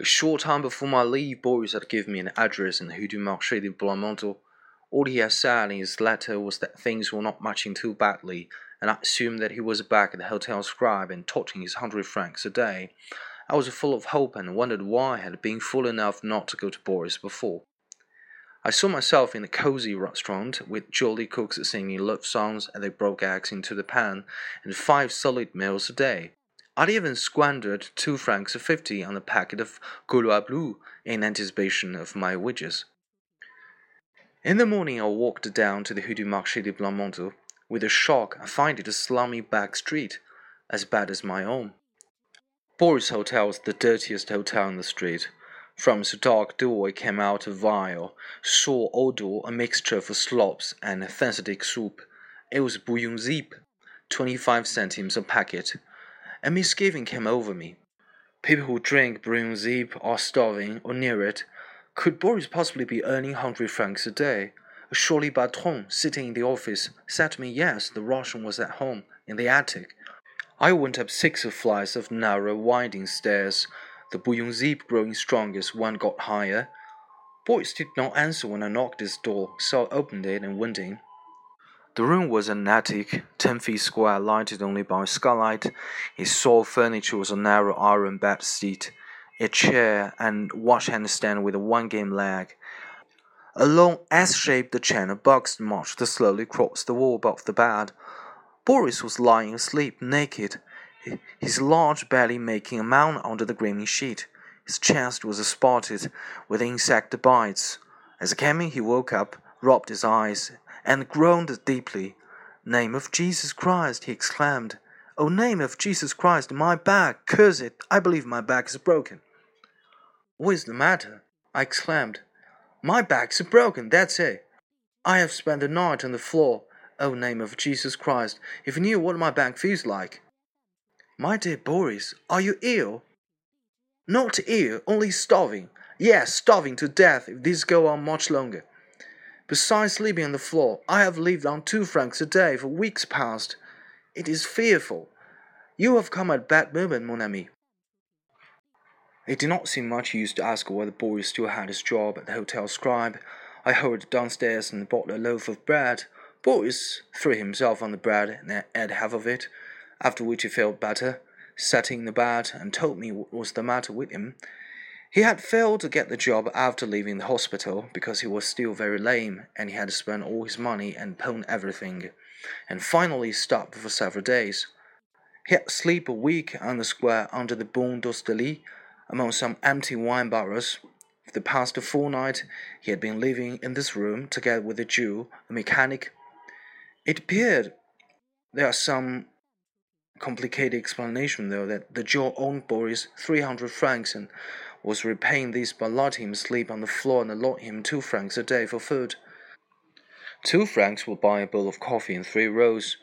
A short time before my leave, Boris had given me an address in the Rue du Marché de Blancs Manteaux. All he had said in his letter was that things were not matching too badly, and I assumed that he was back at the Hotel Scribe and touching his hundred francs a day. I was full of hope and wondered why I had been fool enough not to go to Boris before. I saw myself in a cozy restaurant with jolly cooks singing love songs as they broke eggs into the pan, and five solid meals a day. I'd even squandered two francs fifty on a packet of Gaulois Blue in anticipation of my wages. In the morning, I walked down to the Rue du Marché de Blancs Manteaux. With a shock, I find it a slummy back street, as bad as my own. Boris Hotel was the dirtiest hotel in the street. From its dark door I came out a vile, sore odor, a mixture of slops and synthetic soup. It was bouillon zeep, twenty-five centimes a packet. A misgiving came over me. People who drink bouillon zeep are starving or near it. Could Boris possibly be earning hundred francs a day? Surely Bertrand, sitting in the office, said to me yes, the Russian was at home, in the attic. I went up six flights of narrow, winding stairs the bouillon zeep growing stronger as one got higher. Boris did not answer when I knocked his door, so I opened it and went in. The room was an attic, ten feet square, lighted only by a skylight. Its sole furniture was a narrow iron bed seat, a chair, and washhand stand with a one-game leg. A long S-shaped channel box marched slowly across the wall above the bed. Boris was lying asleep, naked his large belly making a mound under the gleaming sheet. His chest was spotted with insect bites. As he came in, he woke up, rubbed his eyes, and groaned deeply. Name of Jesus Christ, he exclaimed. Oh, name of Jesus Christ, my back, curse it, I believe my back is broken. What is the matter? I exclaimed. My back's broken, that's it. I have spent the night on the floor. Oh, name of Jesus Christ, if you knew what my back feels like. My dear Boris, are you ill? Not ill, only starving. Yes, starving to death if this go on much longer. Besides sleeping on the floor, I have lived on two francs a day for weeks past. It is fearful. You have come at a bad moment, mon ami. It did not seem much use to ask whether Boris still had his job at the Hotel Scribe. I hurried downstairs and bought a loaf of bread. Boris threw himself on the bread and ate half of it after which he felt better, sat in the bed, and told me what was the matter with him. He had failed to get the job after leaving the hospital because he was still very lame and he had spent all his money and pawned everything, and finally stopped for several days. He had slept a week on the square under the Pont d'Austerlitz among some empty wine barrels. For the past fortnight, he had been living in this room together with a Jew, a mechanic. It appeared there are some complicated explanation, though, that the Jew owed Boris 300 francs and was repaying this by letting him sleep on the floor and allowing him two francs a day for food. Two francs would buy a bowl of coffee and three rolls.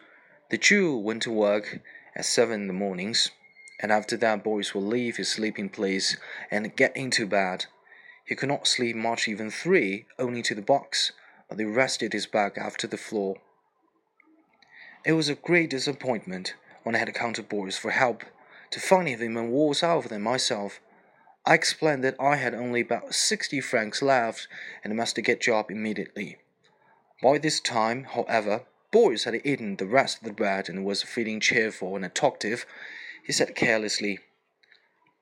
The Jew went to work at seven in the mornings, and after that Boris would leave his sleeping place and get into bed. He could not sleep much, even three, only to the box, but he rested his back after the floor. It was a great disappointment when I had come to Boris for help, to find him even worse off than myself. I explained that I had only about sixty francs left and must get a job immediately. By this time, however, Boris had eaten the rest of the bread and was feeling cheerful and talkative. He said carelessly,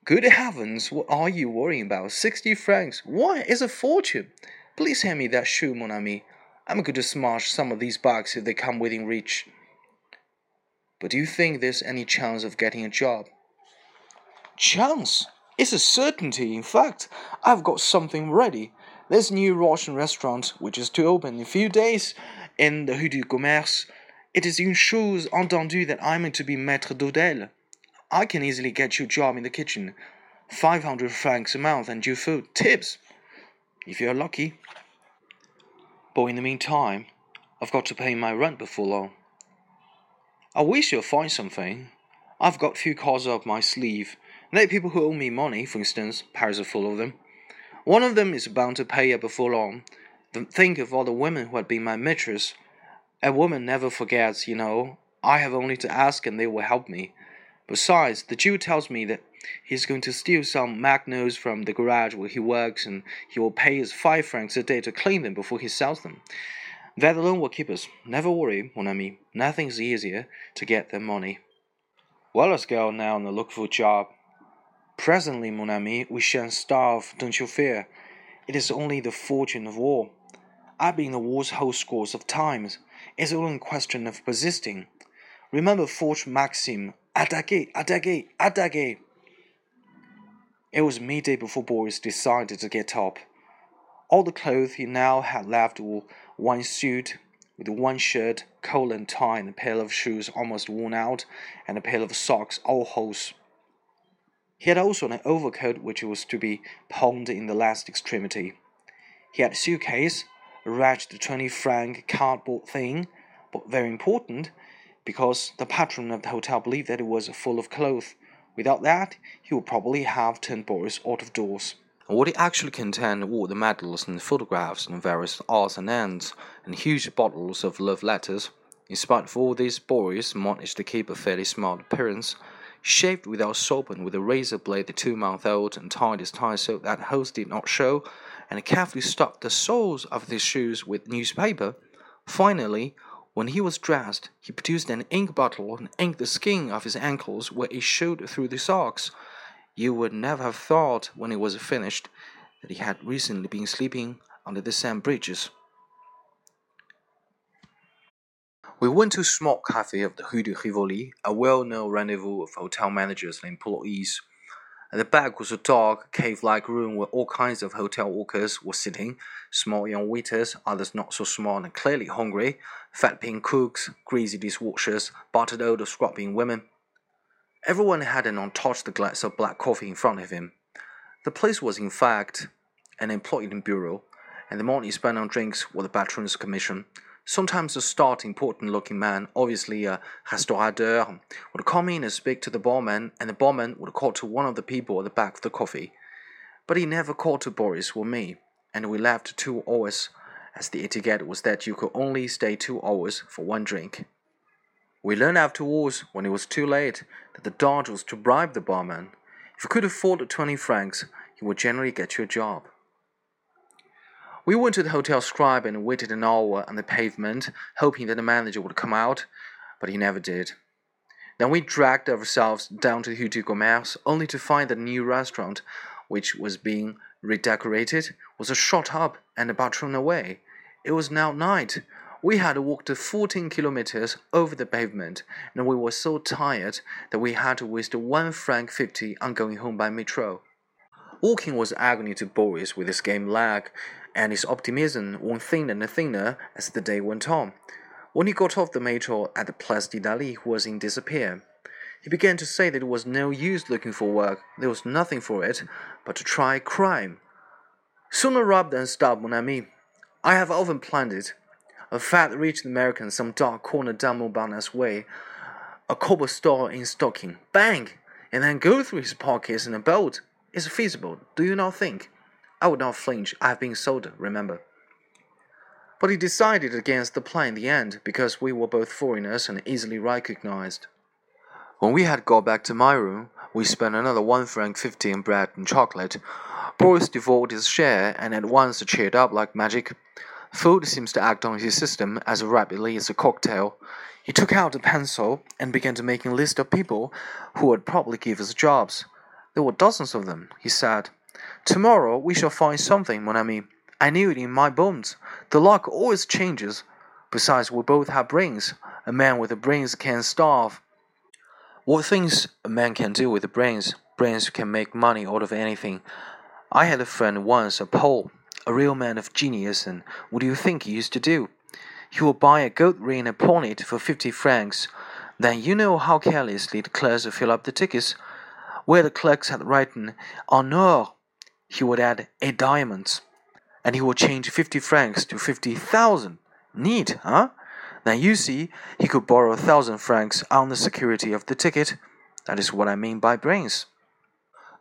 Good heavens, what are you worrying about? Sixty francs? Why, it's a fortune. Please hand me that shoe, mon ami. I'm going to smash some of these bugs if they come within reach. But do you think there's any chance of getting a job? Chance? It's a certainty. In fact, I've got something ready. This new Russian restaurant which is to open in a few days in the Rue du Commerce. It is une chose entendue that I'm to be maître d'hôtel. I can easily get you a job in the kitchen. 500 francs a month and your food, tips, if you're lucky. But in the meantime, I've got to pay my rent before long. I wish you'll find something. I've got a few cards up my sleeve. Are people who owe me money, for instance. Paris is full of them. One of them is bound to pay up before long. Think of all the women who had been my mistress. A woman never forgets, you know. I have only to ask and they will help me. Besides, the Jew tells me that He's going to steal some magnetos from the garage where he works, and he will pay us five francs a day to clean them before he sells them. That alone will keep us. Never worry, mon ami. Nothing's easier to get than money. Well, let's go now and look for a job. Presently, mon ami, we shan't starve, don't you fear. It is only the fortune of war. I've been in the war's whole scores of times. It's only a question of persisting. Remember Foch's maxim, attaquez, attaquez, attaquez. It was midday before Boris decided to get up. All the clothes he now had left were one suit with one shirt, collar and tie, and a pair of shoes almost worn out, and a pair of socks all holes. He had also an overcoat which was to be pawned in the last extremity. He had a suitcase, a wretched twenty franc cardboard thing, but very important, because the patron of the hotel believed that it was full of clothes. Without that, he would probably have turned Boris out of doors. What it actually contained were the medals and photographs and various odds and ends, and huge bottles of love letters. In spite of all this, Boris managed to keep a fairly smart appearance. Shaved without soap and with a razor blade the two month old, and tied his tie so that holes did not show, and carefully stuffed the soles of his shoes with newspaper. Finally, when he was dressed, he produced an ink bottle and inked the skin of his ankles where it showed through the socks. You would never have thought, when it was finished, that he had recently been sleeping under the Seine bridges. We went to a small cafe of the Rue de Rivoli, a well-known rendezvous of hotel managers and employees. At the back was a dark, cave-like room where all kinds of hotel workers were sitting, small young waiters, others not so small and clearly hungry, fat pink cooks, greasy dishwashers, battered old scrubbing women. Everyone had an untouched glass of black coffee in front of him. The place was, in fact, an employed bureau, and the money spent on drinks was the patron's commission. Sometimes a stout, important-looking man, obviously uh, a restaurateur, would come in and speak to the barman, and the barman would call to one of the people at the back of the coffee. But he never called to Boris or me, and we left two hours, as the etiquette was that you could only stay two hours for one drink. We learned afterwards, when it was too late, that the dodge was to bribe the barman. If you could afford 20 francs, he would generally get you a job. We went to the Hotel Scribe and waited an hour on the pavement, hoping that the manager would come out, but he never did. Then we dragged ourselves down to the Rue du Commerce, only to find that the new restaurant, which was being redecorated, was a shut up and about thrown away. It was now night. We had walked 14 kilometers over the pavement, and we were so tired that we had to waste one franc fifty on going home by metro. Walking was agony to Boris with his game leg, and his optimism went thinner and thinner as the day went on. When he got off the metro at the Place d'Italie, he was in despair. He began to say that it was no use looking for work, there was nothing for it but to try crime. Sooner rob than stop, mon ami. I have often planned it. A fat rich American, some dark corner down Montparnasse way, a cobble store in stocking, bang, and then go through his pockets in a boat. Is feasible, do you not think? I would not flinch. I have been sold, remember. But he decided against the plan in the end because we were both foreigners and easily recognized. When we had got back to my room, we spent another one franc fifty in bread and chocolate. Boris devoured his share and at once cheered up like magic. Food seems to act on his system as rapidly as a cocktail. He took out a pencil and began to make a list of people who would probably give us jobs. There were dozens of them, he said. Tomorrow we shall find something, mon ami. I knew it in my bones. The luck always changes. Besides, we both have brains. A man with brains can starve. What things a man can do with brains, brains can make money out of anything. I had a friend once, a Pole, a real man of genius, and what do you think he used to do? He would buy a gold ring pawn it for fifty francs. Then you know how carelessly the clerks fill up the tickets. Where the clerks had written en or, he would add eight diamonds, and he would change fifty francs to fifty thousand. Neat, huh? Then you see, he could borrow a thousand francs on the security of the ticket. That is what I mean by brains.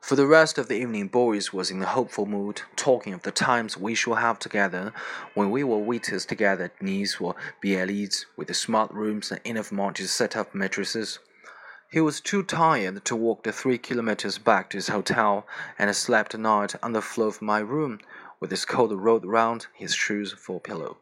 For the rest of the evening, Boris was in a hopeful mood, talking of the times we shall have together when we were waiters together at Nice or Biarritz, with the smart rooms and enough money to set up mattresses. He was too tired to walk the three kilometers back to his hotel, and slept a night on the floor of my room, with his coat rolled round his shoes for a pillow.